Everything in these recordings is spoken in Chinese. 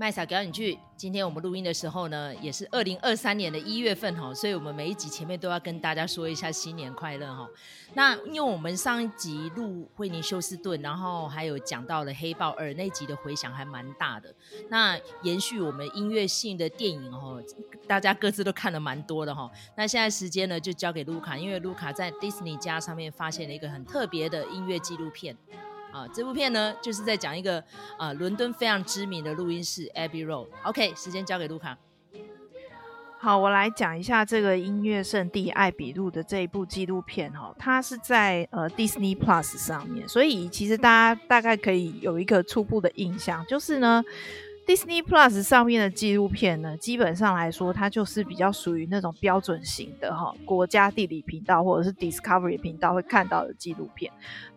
麦嫂表演剧，今天我们录音的时候呢，也是二零二三年的一月份哈，所以我们每一集前面都要跟大家说一下新年快乐哈。那因为我们上一集录惠妮休斯顿，然后还有讲到了黑豹二那集的回响还蛮大的。那延续我们音乐性的电影哈，大家各自都看了蛮多的哈。那现在时间呢就交给卢卡，因为卢卡在 Disney 家上面发现了一个很特别的音乐纪录片。啊，这部片呢，就是在讲一个啊，伦敦非常知名的录音室 Abbey Road。OK，时间交给卢卡。好，我来讲一下这个音乐圣地艾比路的这一部纪录片哈，它是在呃 Disney Plus 上面，所以其实大家大概可以有一个初步的印象，就是呢。Disney Plus 上面的纪录片呢，基本上来说，它就是比较属于那种标准型的哈，国家地理频道或者是 Discovery 频道会看到的纪录片。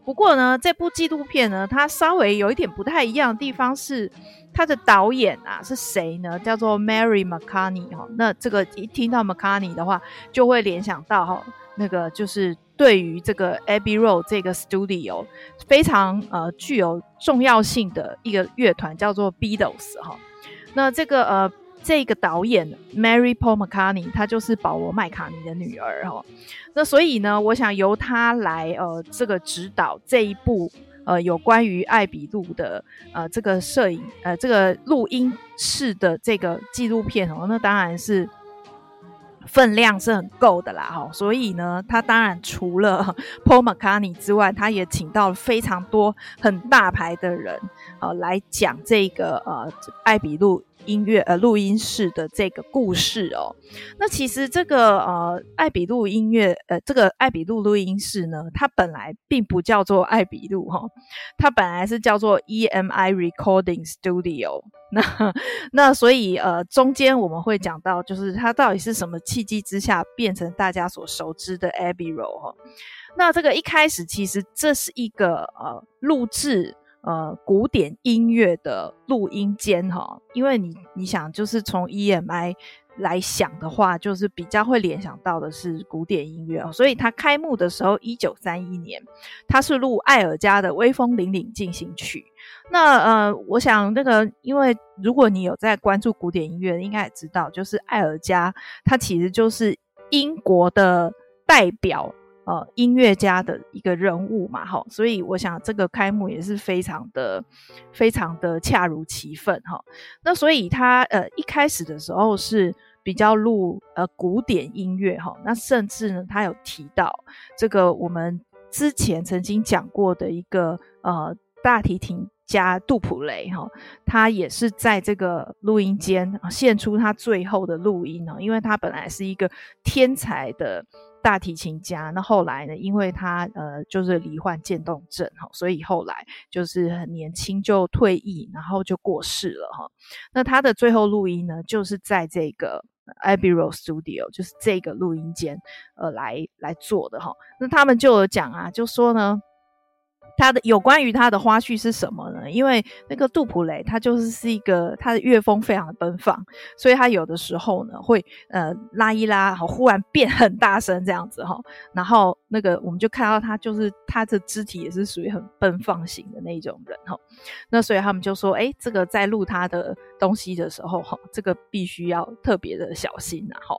不过呢，这部纪录片呢，它稍微有一点不太一样的地方是，它的导演啊是谁呢？叫做 Mary McCartney 哈。那这个一听到 McCartney 的话，就会联想到哈，那个就是。对于这个 Abbey Road 这个 studio 非常呃具有重要性的一个乐团叫做 Beatles 哈，那这个呃这个导演 Mary Paul McCartney 她就是保罗麦卡尼的女儿哈，那所以呢，我想由她来呃这个指导这一部呃有关于艾比路的呃这个摄影呃这个录音室的这个纪录片哦，那当然是。分量是很够的啦，哈，所以呢，他当然除了 Paul McCartney 之外，他也请到了非常多很大牌的人，呃，来讲这个呃艾比路音乐呃录音室的这个故事哦。那其实这个呃艾比路音乐呃这个艾比路录音室呢，它本来并不叫做艾比路哈，它本来是叫做 EMI Recording Studio。那那所以呃，中间我们会讲到，就是它到底是什么契机之下变成大家所熟知的 Abbey Road 哈。那这个一开始其实这是一个呃录制呃古典音乐的录音间哈，因为你你想就是从 EMI 来想的话，就是比较会联想到的是古典音乐，所以它开幕的时候一九三一年，它是录艾尔加的《威风凛凛进行曲》。那呃，我想那个，因为如果你有在关注古典音乐，应该也知道，就是艾尔加，他其实就是英国的代表呃音乐家的一个人物嘛，哈，所以我想这个开幕也是非常的、非常的恰如其分哈。那所以他呃一开始的时候是比较录呃古典音乐哈，那甚至呢，他有提到这个我们之前曾经讲过的一个呃大提琴。加杜普雷哈，他也是在这个录音间献出他最后的录音哦，因为他本来是一个天才的大提琴家，那后来呢，因为他呃就是罹患渐冻症哈，所以后来就是很年轻就退役，然后就过世了哈。那他的最后录音呢，就是在这个 Abbey Road Studio，就是这个录音间呃来来做的哈。那他们就有讲啊，就说呢。他的有关于他的花絮是什么呢？因为那个杜普雷他就是是一个他的乐风非常的奔放，所以他有的时候呢会呃拉一拉，好忽然变很大声这样子哈，然后那个我们就看到他就是他的肢体也是属于很奔放型的那种人哈，那所以他们就说，诶，这个在录他的东西的时候哈，这个必须要特别的小心呐哈。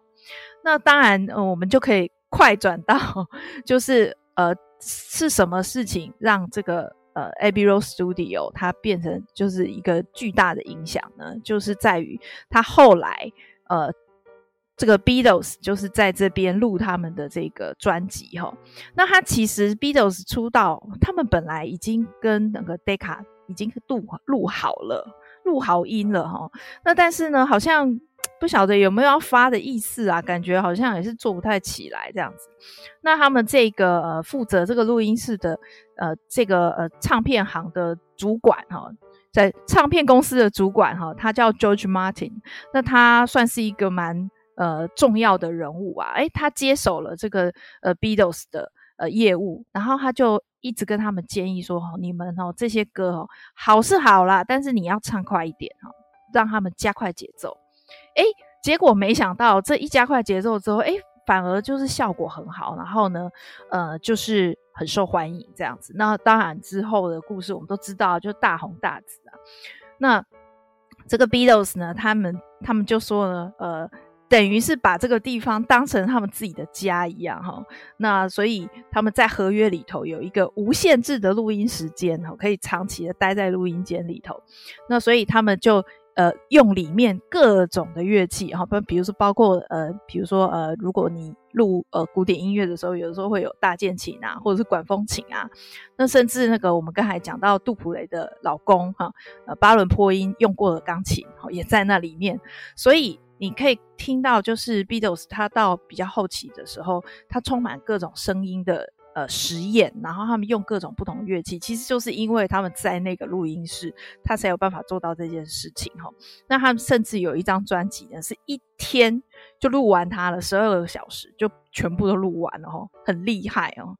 那当然，呃，我们就可以快转到 就是呃。是什么事情让这个呃 Abbey Road Studio 它变成就是一个巨大的影响呢？就是在于他后来呃这个 Beatles 就是在这边录他们的这个专辑哈。那他其实 Beatles 出道，他们本来已经跟那个 Decca 已经录录好了，录好音了哈。那但是呢，好像。不晓得有没有要发的意思啊？感觉好像也是做不太起来这样子。那他们这个呃负责这个录音室的呃这个呃唱片行的主管哈，在唱片公司的主管哈，他叫 George Martin。那他算是一个蛮呃重要的人物啊。诶，他接手了这个呃 Beatles 的呃业务，然后他就一直跟他们建议说：你们哦这些歌哦好是好啦，但是你要唱快一点哈，让他们加快节奏。哎，结果没想到这一加快节奏之后，哎，反而就是效果很好，然后呢，呃，就是很受欢迎这样子。那当然之后的故事我们都知道，就大红大紫啊。那这个 Beatles 呢，他们他们就说呢，呃。等于是把这个地方当成他们自己的家一样哈，那所以他们在合约里头有一个无限制的录音时间，可以长期的待在录音间里头。那所以他们就呃用里面各种的乐器哈，不比如说包括呃比如说呃如果你录呃古典音乐的时候，有的时候会有大键琴啊，或者是管风琴啊，那甚至那个我们刚才讲到杜普雷的老公哈，呃巴伦波音用过的钢琴也在那里面，所以。你可以听到，就是 Beatles，他到比较后期的时候，他充满各种声音的呃实验，然后他们用各种不同乐器，其实就是因为他们在那个录音室，他才有办法做到这件事情哈。那他们甚至有一张专辑呢，是一天就录完它了，十二个小时就全部都录完了哈，很厉害哦。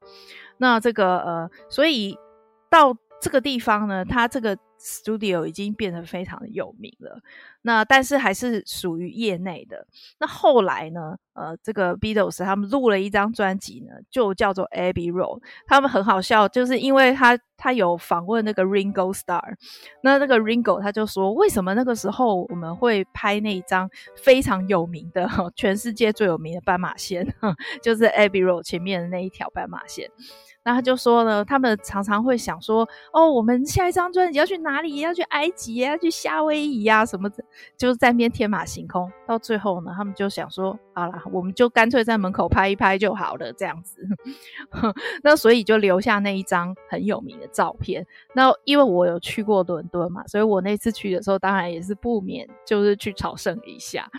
那这个呃，所以到这个地方呢，他这个。Studio 已经变得非常的有名了，那但是还是属于业内的。那后来呢？呃，这个 Beatles 他们录了一张专辑呢，就叫做 Abbey Road。他们很好笑，就是因为他他有访问那个 Ringo Starr，那那个 Ringo 他就说，为什么那个时候我们会拍那一张非常有名的、全世界最有名的斑马线，就是 Abbey Road 前面的那一条斑马线。那他就说呢，他们常常会想说，哦，我们下一张专辑要去哪里？要去埃及，要去夏威夷啊，什么的，就是在那边天马行空。到最后呢，他们就想说，好啦，我们就干脆在门口拍一拍就好了，这样子。那所以就留下那一张很有名的照片。那因为我有去过伦敦嘛，所以我那次去的时候，当然也是不免就是去朝圣一下，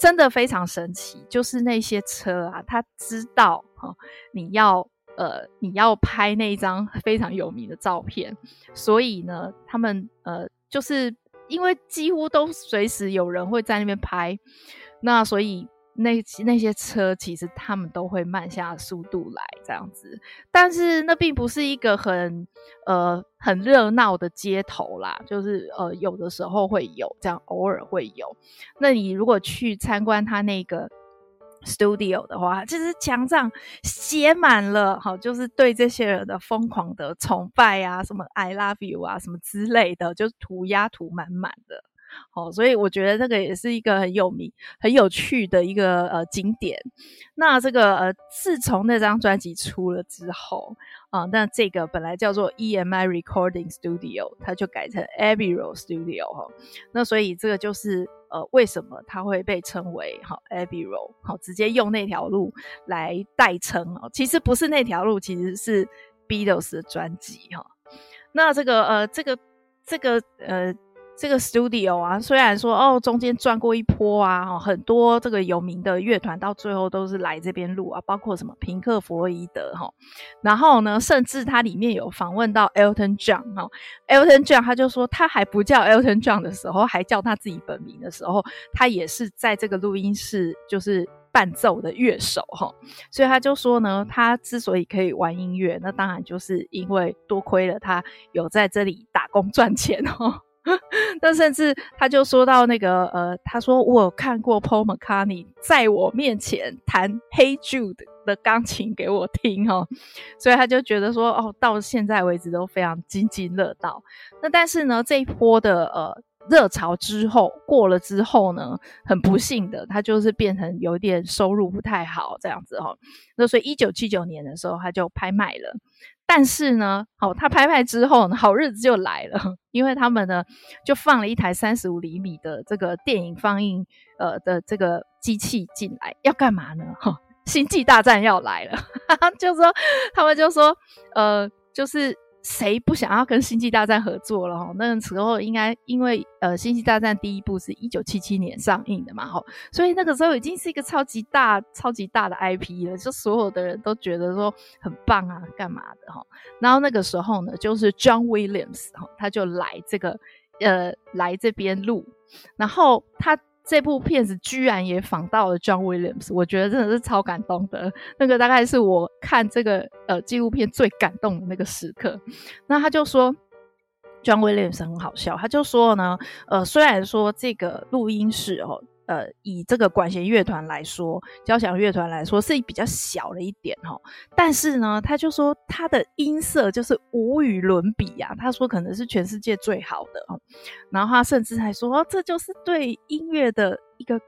真的非常神奇。就是那些车啊，他知道哈，你要。呃，你要拍那一张非常有名的照片，所以呢，他们呃，就是因为几乎都随时有人会在那边拍，那所以那那些车其实他们都会慢下速度来这样子，但是那并不是一个很呃很热闹的街头啦，就是呃有的时候会有这样，偶尔会有。那你如果去参观他那个。Studio 的话，其实墙上写满了，好，就是对这些人的疯狂的崇拜啊，什么 I love you 啊，什么之类的，就是涂鸦涂满满的，好，所以我觉得这个也是一个很有名、很有趣的一个呃景点。那这个呃，自从那张专辑出了之后啊，那这个本来叫做 EMI Recording Studio，它就改成 Abbey Road Studio 哈。那所以这个就是。呃，为什么它会被称为哈 Abbey Road？好，直接用那条路来代称哦。其实不是那条路，其实是 Beatles 的专辑哈。那这个呃，这个这个呃。这个 studio 啊，虽然说哦，中间转过一波啊，很多这个有名的乐团到最后都是来这边录啊，包括什么平克·弗洛伊德哈，然后呢，甚至它里面有访问到 Elton John 哈，Elton John 他就说他还不叫 Elton John 的时候，还叫他自己本名的时候，他也是在这个录音室就是伴奏的乐手哈，所以他就说呢，他之所以可以玩音乐，那当然就是因为多亏了他有在这里打工赚钱哈。但甚至他就说到那个呃，他说我有看过 Paul McCartney 在我面前弹《Hey Jude》的钢琴给我听哦，所以他就觉得说哦，到现在为止都非常津津乐道。那但是呢，这一波的呃热潮之后过了之后呢，很不幸的，他就是变成有点收入不太好这样子哦。那所以一九七九年的时候，他就拍卖了。但是呢，好，他拍拍之后呢，好日子就来了，因为他们呢就放了一台三十五厘米的这个电影放映呃的这个机器进来，要干嘛呢？哈，星际大战要来了，哈哈，就说他们就说，呃，就是。谁不想要跟星际大战合作了哈？那个时候应该因为呃，星际大战第一部是一九七七年上映的嘛哈，所以那个时候已经是一个超级大、超级大的 IP 了，就所有的人都觉得说很棒啊，干嘛的哈？然后那个时候呢，就是 John Williams 哈，他就来这个呃来这边录，然后他。这部片子居然也仿到了 John Williams，我觉得真的是超感动的。那个大概是我看这个呃纪录片最感动的那个时刻。那他就说，John Williams 很好笑，他就说呢，呃，虽然说这个录音室哦，呃，以这个管弦乐团来说，交响乐团来说是比较小了一点哈。但是呢，他就说他的音色就是无与伦比、啊。他说可能是全世界最好的哦。然后他甚至还说，哦，这就是对音乐的一个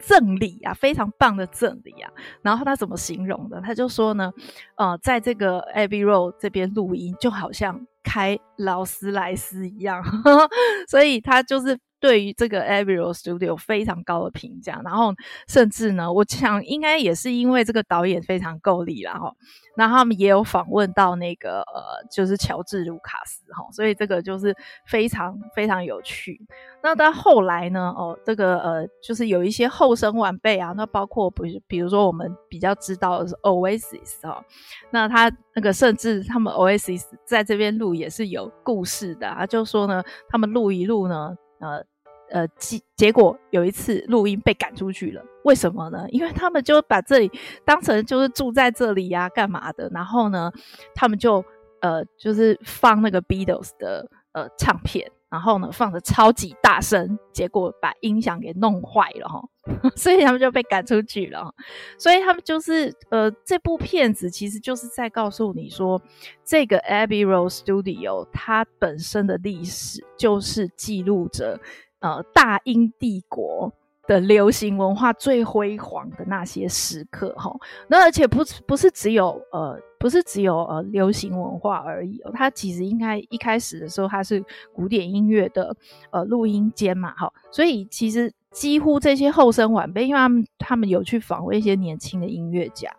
赠礼啊，非常棒的赠礼啊。然后他怎么形容的？他就说呢，呃，在这个 Abbey Road 这边录音，就好像开劳斯莱斯一样，所以他就是。对于这个 Abbey Road Studio 非常高的评价，然后甚至呢，我想应该也是因为这个导演非常够力啦哈。那他们也有访问到那个呃，就是乔治卢卡斯哈，所以这个就是非常非常有趣。那到后来呢，哦，这个呃，就是有一些后生晚辈啊，那包括比比如说我们比较知道的是 Oasis 哈，那他那个甚至他们 Oasis 在这边录也是有故事的啊，就说呢，他们录一录呢，呃。呃，结结果有一次录音被赶出去了，为什么呢？因为他们就把这里当成就是住在这里呀、啊，干嘛的？然后呢，他们就呃，就是放那个 Beatles 的呃唱片，然后呢放得超级大声，结果把音响给弄坏了哈，所以他们就被赶出去了。所以他们就是呃，这部片子其实就是在告诉你说，这个 Abbey Road Studio 它本身的历史就是记录着。呃，大英帝国的流行文化最辉煌的那些时刻，哈，那而且不不是只有呃，不是只有呃流行文化而已哦，它其实应该一开始的时候它是古典音乐的呃录音间嘛，哈，所以其实几乎这些后生晚辈，因为他们他们有去访问一些年轻的音乐家，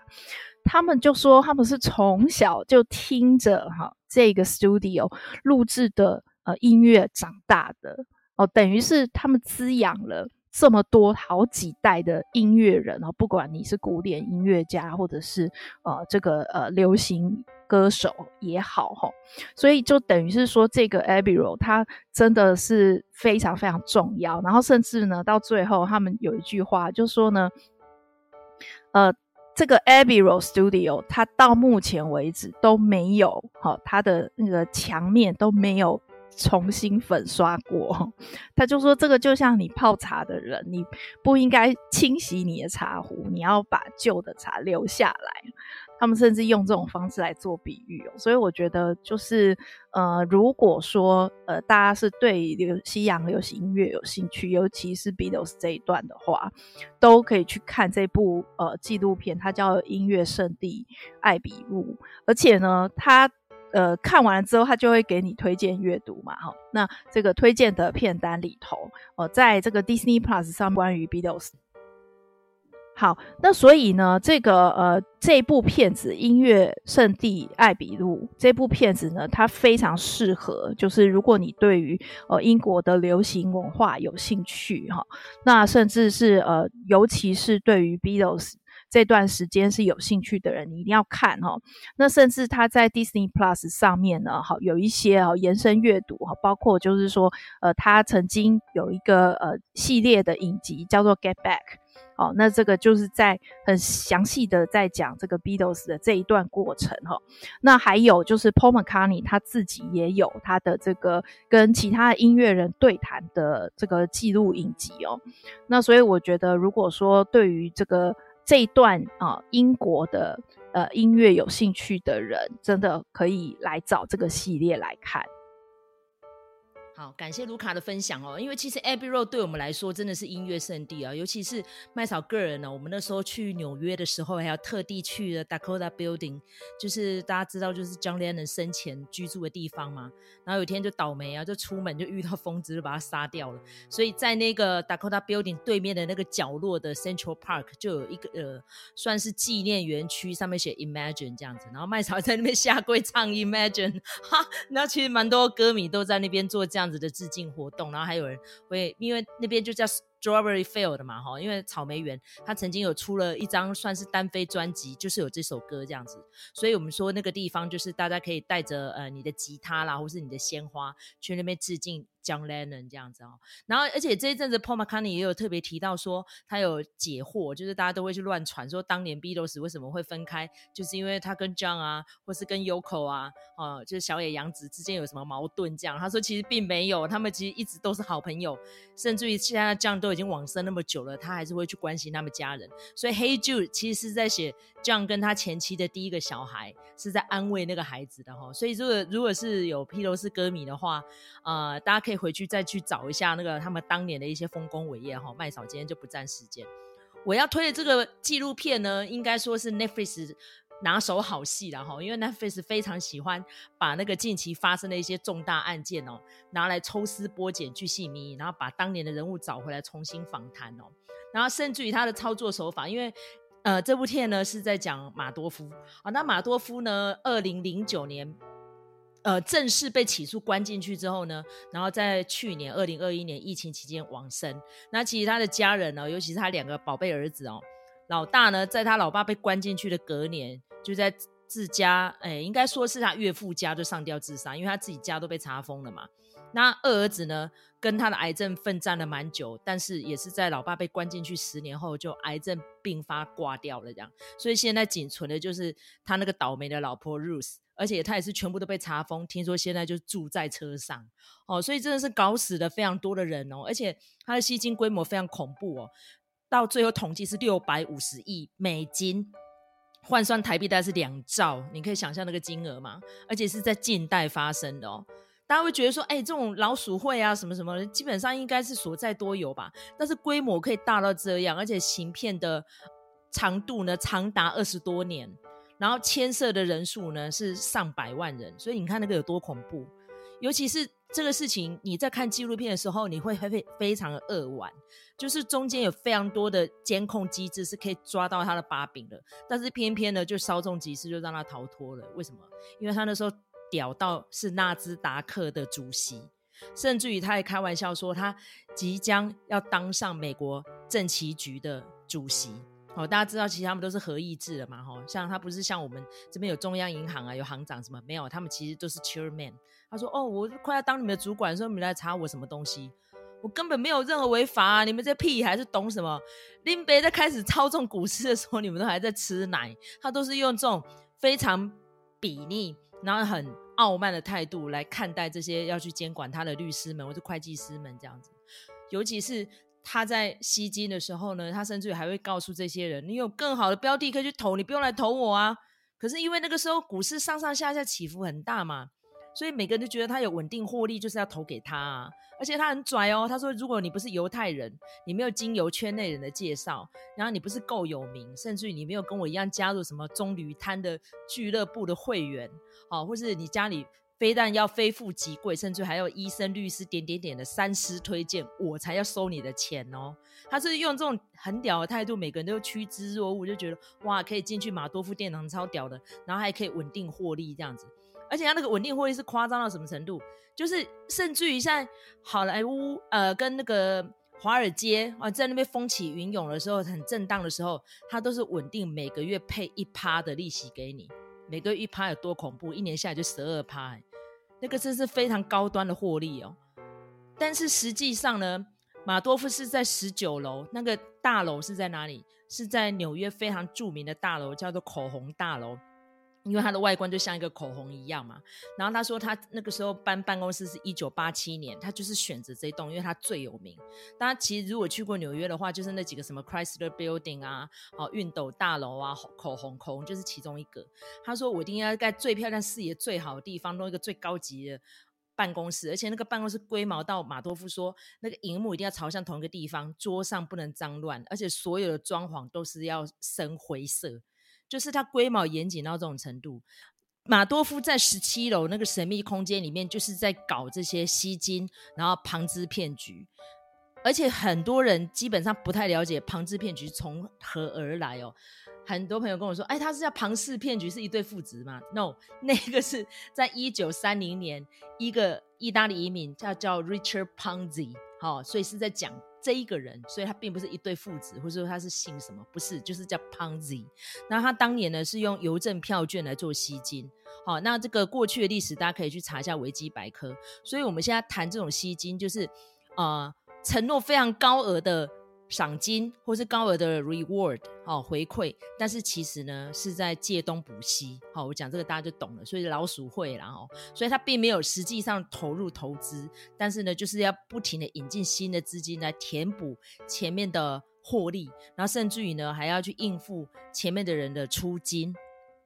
他们就说他们是从小就听着哈这个 studio 录制的呃音乐长大的。哦，等于是他们滋养了这么多好几代的音乐人哦，不管你是古典音乐家，或者是呃这个呃流行歌手也好哈，所以就等于是说这个 Abbey Road 它真的是非常非常重要。然后甚至呢，到最后他们有一句话就说呢，呃，这个 a b i r o Studio 它到目前为止都没有哈，它的那个墙面都没有。重新粉刷过，他就说这个就像你泡茶的人，你不应该清洗你的茶壶，你要把旧的茶留下来。他们甚至用这种方式来做比喻，所以我觉得就是呃，如果说呃大家是对流西洋流行音乐有兴趣，尤其是 Beatles 这一段的话，都可以去看这部呃纪录片，它叫《音乐圣地艾比路》，而且呢，它。呃，看完了之后，他就会给你推荐阅读嘛，哈。那这个推荐的片单里头，呃，在这个 Disney Plus 上关于 Beatles。好，那所以呢，这个呃这部片子《音乐圣地艾比路》这部片子呢，它非常适合，就是如果你对于呃英国的流行文化有兴趣哈，那甚至是呃，尤其是对于 Beatles。这段时间是有兴趣的人，你一定要看哈。那甚至他在 Disney Plus 上面呢，好有一些哦延伸阅读哈，包括就是说，呃，他曾经有一个呃系列的影集叫做 Get Back，哦，那这个就是在很详细的在讲这个 Beatles 的这一段过程哈。那还有就是 Paul McCartney 他自己也有他的这个跟其他音乐人对谈的这个记录影集哦。那所以我觉得，如果说对于这个这一段啊，英国的呃音乐有兴趣的人，真的可以来找这个系列来看。好，感谢卢卡的分享哦。因为其实 Abbey Road 对我们来说真的是音乐圣地啊，尤其是麦草个人呢。我们那时候去纽约的时候，还要特地去了 Dakota Building，就是大家知道就是 John Lennon 生前居住的地方嘛。然后有一天就倒霉啊，就出门就遇到疯子，就把他杀掉了。所以在那个 Dakota Building 对面的那个角落的 Central Park 就有一个呃，算是纪念园区，上面写 Imagine 这样子。然后麦草在那边下跪唱 Imagine，哈，那其实蛮多歌迷都在那边做这样。这样子的致敬活动，然后还有人会，因为那边就叫 Strawberry Field 嘛，哈，因为草莓园，他曾经有出了一张算是单飞专辑，就是有这首歌这样子，所以我们说那个地方就是大家可以带着呃你的吉他啦，或是你的鲜花去那边致敬。John Lennon 这样子哦，然后而且这一阵子 Paul McCartney 也有特别提到说，他有解惑，就是大家都会去乱传说当年 Beatles 为什么会分开，就是因为他跟 John 啊，或是跟 Yoko 啊，哦、就是小野洋子之间有什么矛盾这样。他说其实并没有，他们其实一直都是好朋友，甚至于现在 John 都已经往生那么久了，他还是会去关心他们家人。所以《Hey Jude》其实是在写 John 跟他前妻的第一个小孩，是在安慰那个孩子的哈。所以如果如果是有披头士歌迷的话，呃，大家可以回去再去找一下那个他们当年的一些丰功伟业哈。麦嫂今天就不占时间。我要推的这个纪录片呢，应该说是 Netflix 拿手好戏了哈，因为 Netflix 非常喜欢把那个近期发生的一些重大案件哦，拿来抽丝剥茧、巨细靡遗，然后把当年的人物找回来重新访谈哦，然后甚至于他的操作手法，因为呃这部片呢是在讲马多夫啊，那马多夫呢，二零零九年。呃，正式被起诉关进去之后呢，然后在去年二零二一年疫情期间往生。那其实他的家人呢，尤其是他两个宝贝儿子哦，老大呢，在他老爸被关进去的隔年，就在自家，哎，应该说是他岳父家就上吊自杀，因为他自己家都被查封了嘛。那二儿子呢，跟他的癌症奋战了蛮久，但是也是在老爸被关进去十年后，就癌症病发挂掉了这样。所以现在仅存的就是他那个倒霉的老婆 Ruth。而且他也是全部都被查封，听说现在就住在车上哦，所以真的是搞死了非常多的人哦，而且他的吸金规模非常恐怖哦，到最后统计是六百五十亿美金，换算台币大概是两兆，你可以想象那个金额吗？而且是在近代发生的哦，大家会觉得说，哎，这种老鼠会啊什么什么，基本上应该是所在多有吧，但是规模可以大到这样，而且行骗的长度呢长达二十多年。然后牵涉的人数呢是上百万人，所以你看那个有多恐怖。尤其是这个事情，你在看纪录片的时候，你会非非常的扼腕，就是中间有非常多的监控机制是可以抓到他的把柄的，但是偏偏呢就稍纵即逝，就让他逃脱了。为什么？因为他那时候屌到是纳斯达克的主席，甚至于他还开玩笑说他即将要当上美国政企局的主席。好，大家知道其实他们都是合意制的嘛，哈，像他不是像我们这边有中央银行啊，有行长什么没有，他们其实都是 chairman。他说：“哦，我快要当你们的主管，所以你们来查我什么东西？我根本没有任何违法啊！你们这屁还是懂什么？林北在开始操纵股市的时候，你们都还在吃奶。他都是用这种非常睥睨，然后很傲慢的态度来看待这些要去监管他的律师们或者会计师们这样子，尤其是。”他在吸金的时候呢，他甚至还会告诉这些人：“你有更好的标的可以去投，你不用来投我啊。”可是因为那个时候股市上上下下起伏很大嘛，所以每个人都觉得他有稳定获利，就是要投给他啊。而且他很拽哦，他说：“如果你不是犹太人，你没有经由圈内人的介绍，然后你不是够有名，甚至于你没有跟我一样加入什么棕榈滩的俱乐部的会员，好，或是你家里。”非但要非富即贵，甚至还有医生、律师点点点的三师推荐，我才要收你的钱哦。他是用这种很屌的态度，每个人都趋之若鹜，就觉得哇，可以进去马多夫殿堂，超屌的，然后还可以稳定获利这样子。而且他那个稳定获利是夸张到什么程度？就是甚至于在好莱坞呃跟那个华尔街啊，在那边风起云涌的时候，很震荡的时候，他都是稳定每个月配一趴的利息给你。每个月一趴有多恐怖？一年下来就十二趴，那个真是非常高端的获利哦，但是实际上呢，马多夫是在十九楼，那个大楼是在哪里？是在纽约非常著名的大楼，叫做口红大楼。因为它的外观就像一个口红一样嘛，然后他说他那个时候搬办公室是一九八七年，他就是选择这栋，因为它最有名。大家其实如果去过纽约的话，就是那几个什么 Chrysler Building 啊，哦，熨斗大楼啊，口红口红就是其中一个。他说我一定要盖最漂亮、视野最好的地方，弄一个最高级的办公室，而且那个办公室龟毛到马多夫说，那个荧幕一定要朝向同一个地方，桌上不能脏乱，而且所有的装潢都是要深灰色。就是他规模严谨到这种程度，马多夫在十七楼那个神秘空间里面，就是在搞这些吸金，然后庞兹骗局，而且很多人基本上不太了解庞兹骗局从何而来哦。很多朋友跟我说，哎，他是叫庞氏骗局，是一对父子吗？No，那个是在一九三零年，一个意大利移民叫叫 Richard Ponzi，好，所以是在讲。这一个人，所以他并不是一对父子，或者说他是姓什么，不是，就是叫 Ponzi。那他当年呢是用邮政票券来做吸金。好，那这个过去的历史大家可以去查一下维基百科。所以我们现在谈这种吸金，就是呃承诺非常高额的赏金或是高额的 reward 哦回馈，但是其实呢是在借东补西。好，我讲这个大家就懂了，所以老鼠会啦哦，所以他并没有实际上投入投资，但是呢就是要不停的引进新的资金来填补前面的获利，然后甚至于呢还要去应付前面的人的出金。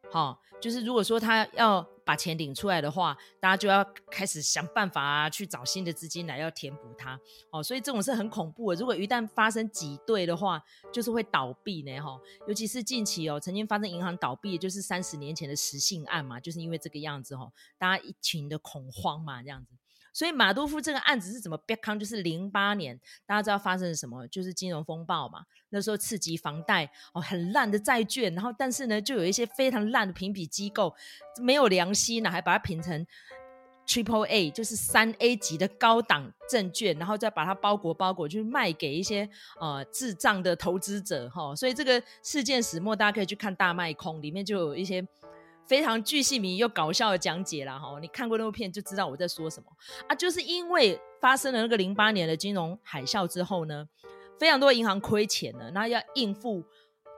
好，就是如果说他要把钱领出来的话，大家就要开始想办法啊，去找新的资金来要填补它。哦，所以这种是很恐怖的。如果一旦发生挤兑的话，就是会倒闭呢。哈，尤其是近期哦，曾经发生银行倒闭，就是三十年前的实信案嘛，就是因为这个样子哈，大家一群的恐慌嘛，这样子。所以马多夫这个案子是怎么 become？就是零八年，大家知道发生了什么？就是金融风暴嘛。那时候刺激房贷哦，很烂的债券，然后但是呢，就有一些非常烂的评比机构没有良心呢，还把它评成 Triple A，就是三 A 级的高档证券，然后再把它包裹包裹，去卖给一些呃智障的投资者哈、哦。所以这个事件始末，大家可以去看大卖空，里面就有一些。非常巨细靡又搞笑的讲解啦，哈！你看过那部片就知道我在说什么啊！就是因为发生了那个零八年的金融海啸之后呢，非常多银行亏钱了，那要应付。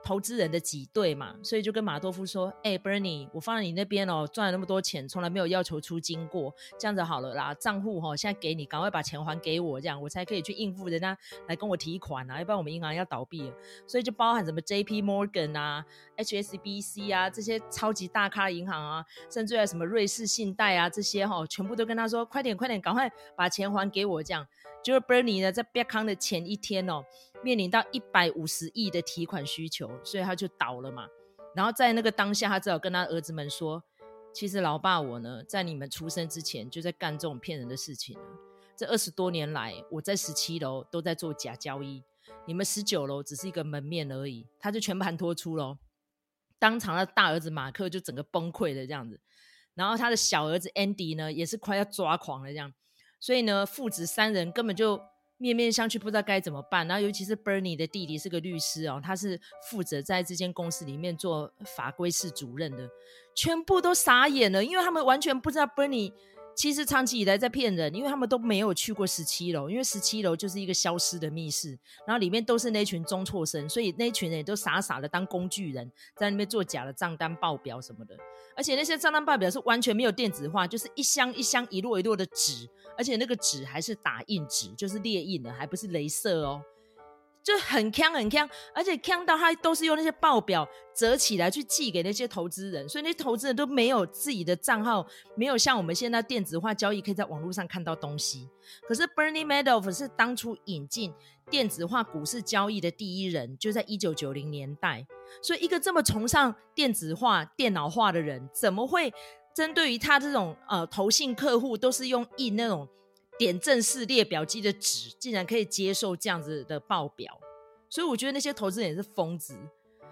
投资人的挤兑嘛，所以就跟马多夫说：“哎、，Bernie，我放在你那边哦，赚了那么多钱，从来没有要求出金过，这样子好了啦，账户哈现在给你，赶快把钱还给我，这样我才可以去应付人家来跟我提款啊，要不然我们银行要倒闭了。所以就包含什么 J.P. Morgan 啊、HSBC 啊这些超级大咖银行啊，甚至还有什么瑞士信贷啊这些哈，全部都跟他说：快点，快点，赶快把钱还给我，这样。就是 Bernie 呢，在 b 康的前一天哦。”面临到一百五十亿的提款需求，所以他就倒了嘛。然后在那个当下，他只好跟他儿子们说：“其实老爸我呢，在你们出生之前就在干这种骗人的事情了。这二十多年来，我在十七楼都在做假交易，你们十九楼只是一个门面而已。”他就全盘托出喽。当场的大儿子马克就整个崩溃了这样子，然后他的小儿子 Andy 呢，也是快要抓狂了这样。所以呢，父子三人根本就。面面相觑，不知道该怎么办。然后，尤其是 Bernie 的弟弟是个律师哦，他是负责在这间公司里面做法规室主任的，全部都傻眼了，因为他们完全不知道 Bernie 其实长期以来在骗人，因为他们都没有去过十七楼，因为十七楼就是一个消失的密室，然后里面都是那群中辍生，所以那群人也都傻傻的当工具人，在那边做假的账单报表什么的，而且那些账单报表是完全没有电子化，就是一箱一箱一摞一摞的纸。而且那个纸还是打印纸，就是列印的，还不是镭射哦，就很锵很锵，而且锵到他都是用那些报表折起来去寄给那些投资人，所以那些投资人都没有自己的账号，没有像我们现在电子化交易可以在网络上看到东西。可是 Bernie Madoff 是当初引进电子化股市交易的第一人，就在一九九零年代，所以一个这么崇尚电子化、电脑化的人，怎么会？针对于他这种呃投信客户，都是用印那种点阵式列表机的纸，竟然可以接受这样子的报表，所以我觉得那些投资人也是疯子。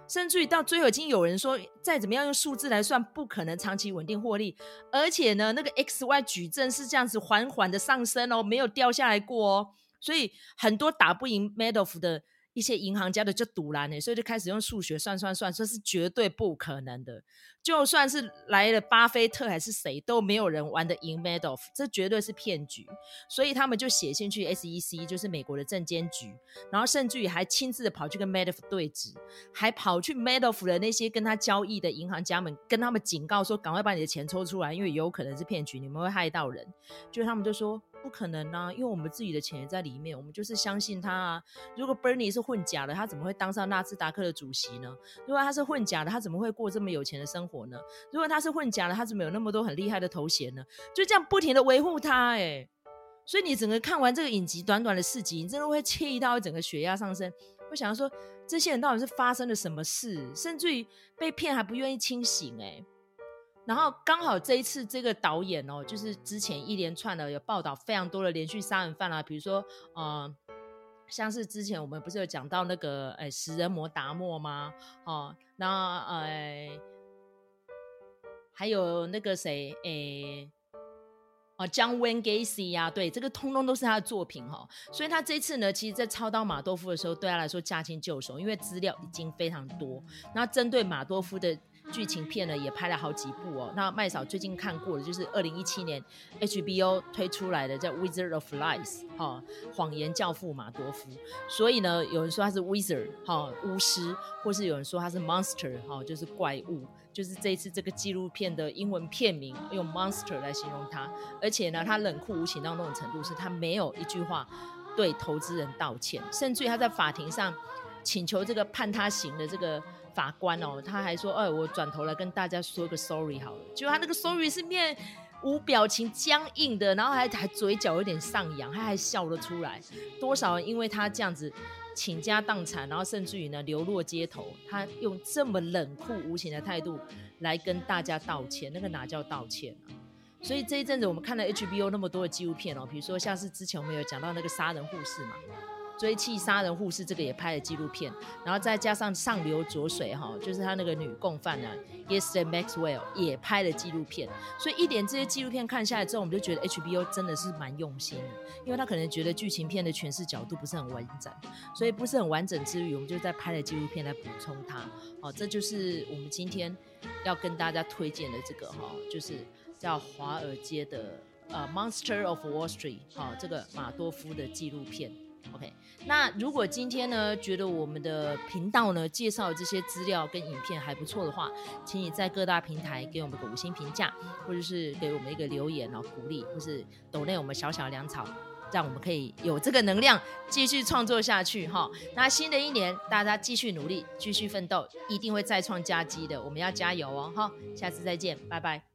甚至于到最后，已经有人说，再怎么样用数字来算，不可能长期稳定获利。而且呢，那个 XY 矩阵是这样子缓缓的上升哦，没有掉下来过哦。所以很多打不赢 Madoff 的。一些银行家的就赌烂呢，所以就开始用数学算算算，说是绝对不可能的。就算是来了巴菲特还是谁，都没有人玩得赢 Madoff，这绝对是骗局。所以他们就写信去 SEC，就是美国的证监局，然后甚至于还亲自的跑去跟 Madoff 对质，还跑去 Madoff 的那些跟他交易的银行家们，跟他们警告说，赶快把你的钱抽出来，因为有可能是骗局，你们会害到人。就他们就说。不可能啊，因为我们自己的钱也在里面，我们就是相信他啊。如果 Bernie 是混假的，他怎么会当上纳斯达克的主席呢？如果他是混假的，他怎么会过这么有钱的生活呢？如果他是混假的，他怎么有那么多很厉害的头衔呢？就这样不停的维护他，哎，所以你整个看完这个影集，短短的四集，你真的会气到整个血压上升。会想要说，这些人到底是发生了什么事？甚至于被骗还不愿意清醒，哎。然后刚好这一次这个导演哦，就是之前一连串的有报道非常多的连续杀人犯啊，比如说呃，像是之前我们不是有讲到那个诶食人魔达莫吗？哦，那呃还有那个谁诶哦，John Wayne 呀，对，这个通通都是他的作品哈、哦。所以他这次呢，其实在抄到马多夫的时候，对他来说驾轻就熟，因为资料已经非常多。那针对马多夫的。剧情片呢也拍了好几部哦。那麦嫂最近看过的就是二零一七年 HBO 推出来的叫《Wizard of Lies》哈，谎言教父马多夫。所以呢，有人说他是 Wizard 哈巫师，或是有人说他是 Monster 哈，就是怪物。就是这一次这个纪录片的英文片名用 Monster 来形容他，而且呢，他冷酷无情到那种程度，是他没有一句话对投资人道歉，甚至于他在法庭上请求这个判他刑的这个法官哦，他还说：“哎，我转头来跟大家说个 sorry 好了。”就他那个 sorry 是面无表情、僵硬的，然后还还嘴角有点上扬，他还笑得出来。多少人因为他这样子。倾家荡产，然后甚至于呢流落街头，他用这么冷酷无情的态度来跟大家道歉，那个哪叫道歉啊？所以这一阵子我们看了 HBO 那么多的纪录片哦，比如说像是之前我们有讲到那个杀人护士嘛。追缉杀人护士这个也拍了纪录片，然后再加上上流浊水哈，就是他那个女共犯呢，Yester Maxwell 也拍了纪录片。所以一点这些纪录片看下来之后，我们就觉得 HBO 真的是蛮用心的，因为他可能觉得剧情片的诠释角度不是很完整，所以不是很完整之余，我们就在拍了纪录片来补充它。好，这就是我们今天要跟大家推荐的这个哈，就是叫华尔街的呃 Monster of Wall Street 哈，这个马多夫的纪录片。OK，那如果今天呢，觉得我们的频道呢介绍这些资料跟影片还不错的话，请你在各大平台给我们个五星评价，或者是给我们一个留言哦，鼓励，或是抖内我们小小粮草，让我们可以有这个能量继续创作下去哈。那新的一年，大家继续努力，继续奋斗，一定会再创佳绩的，我们要加油哦哈。下次再见，拜拜。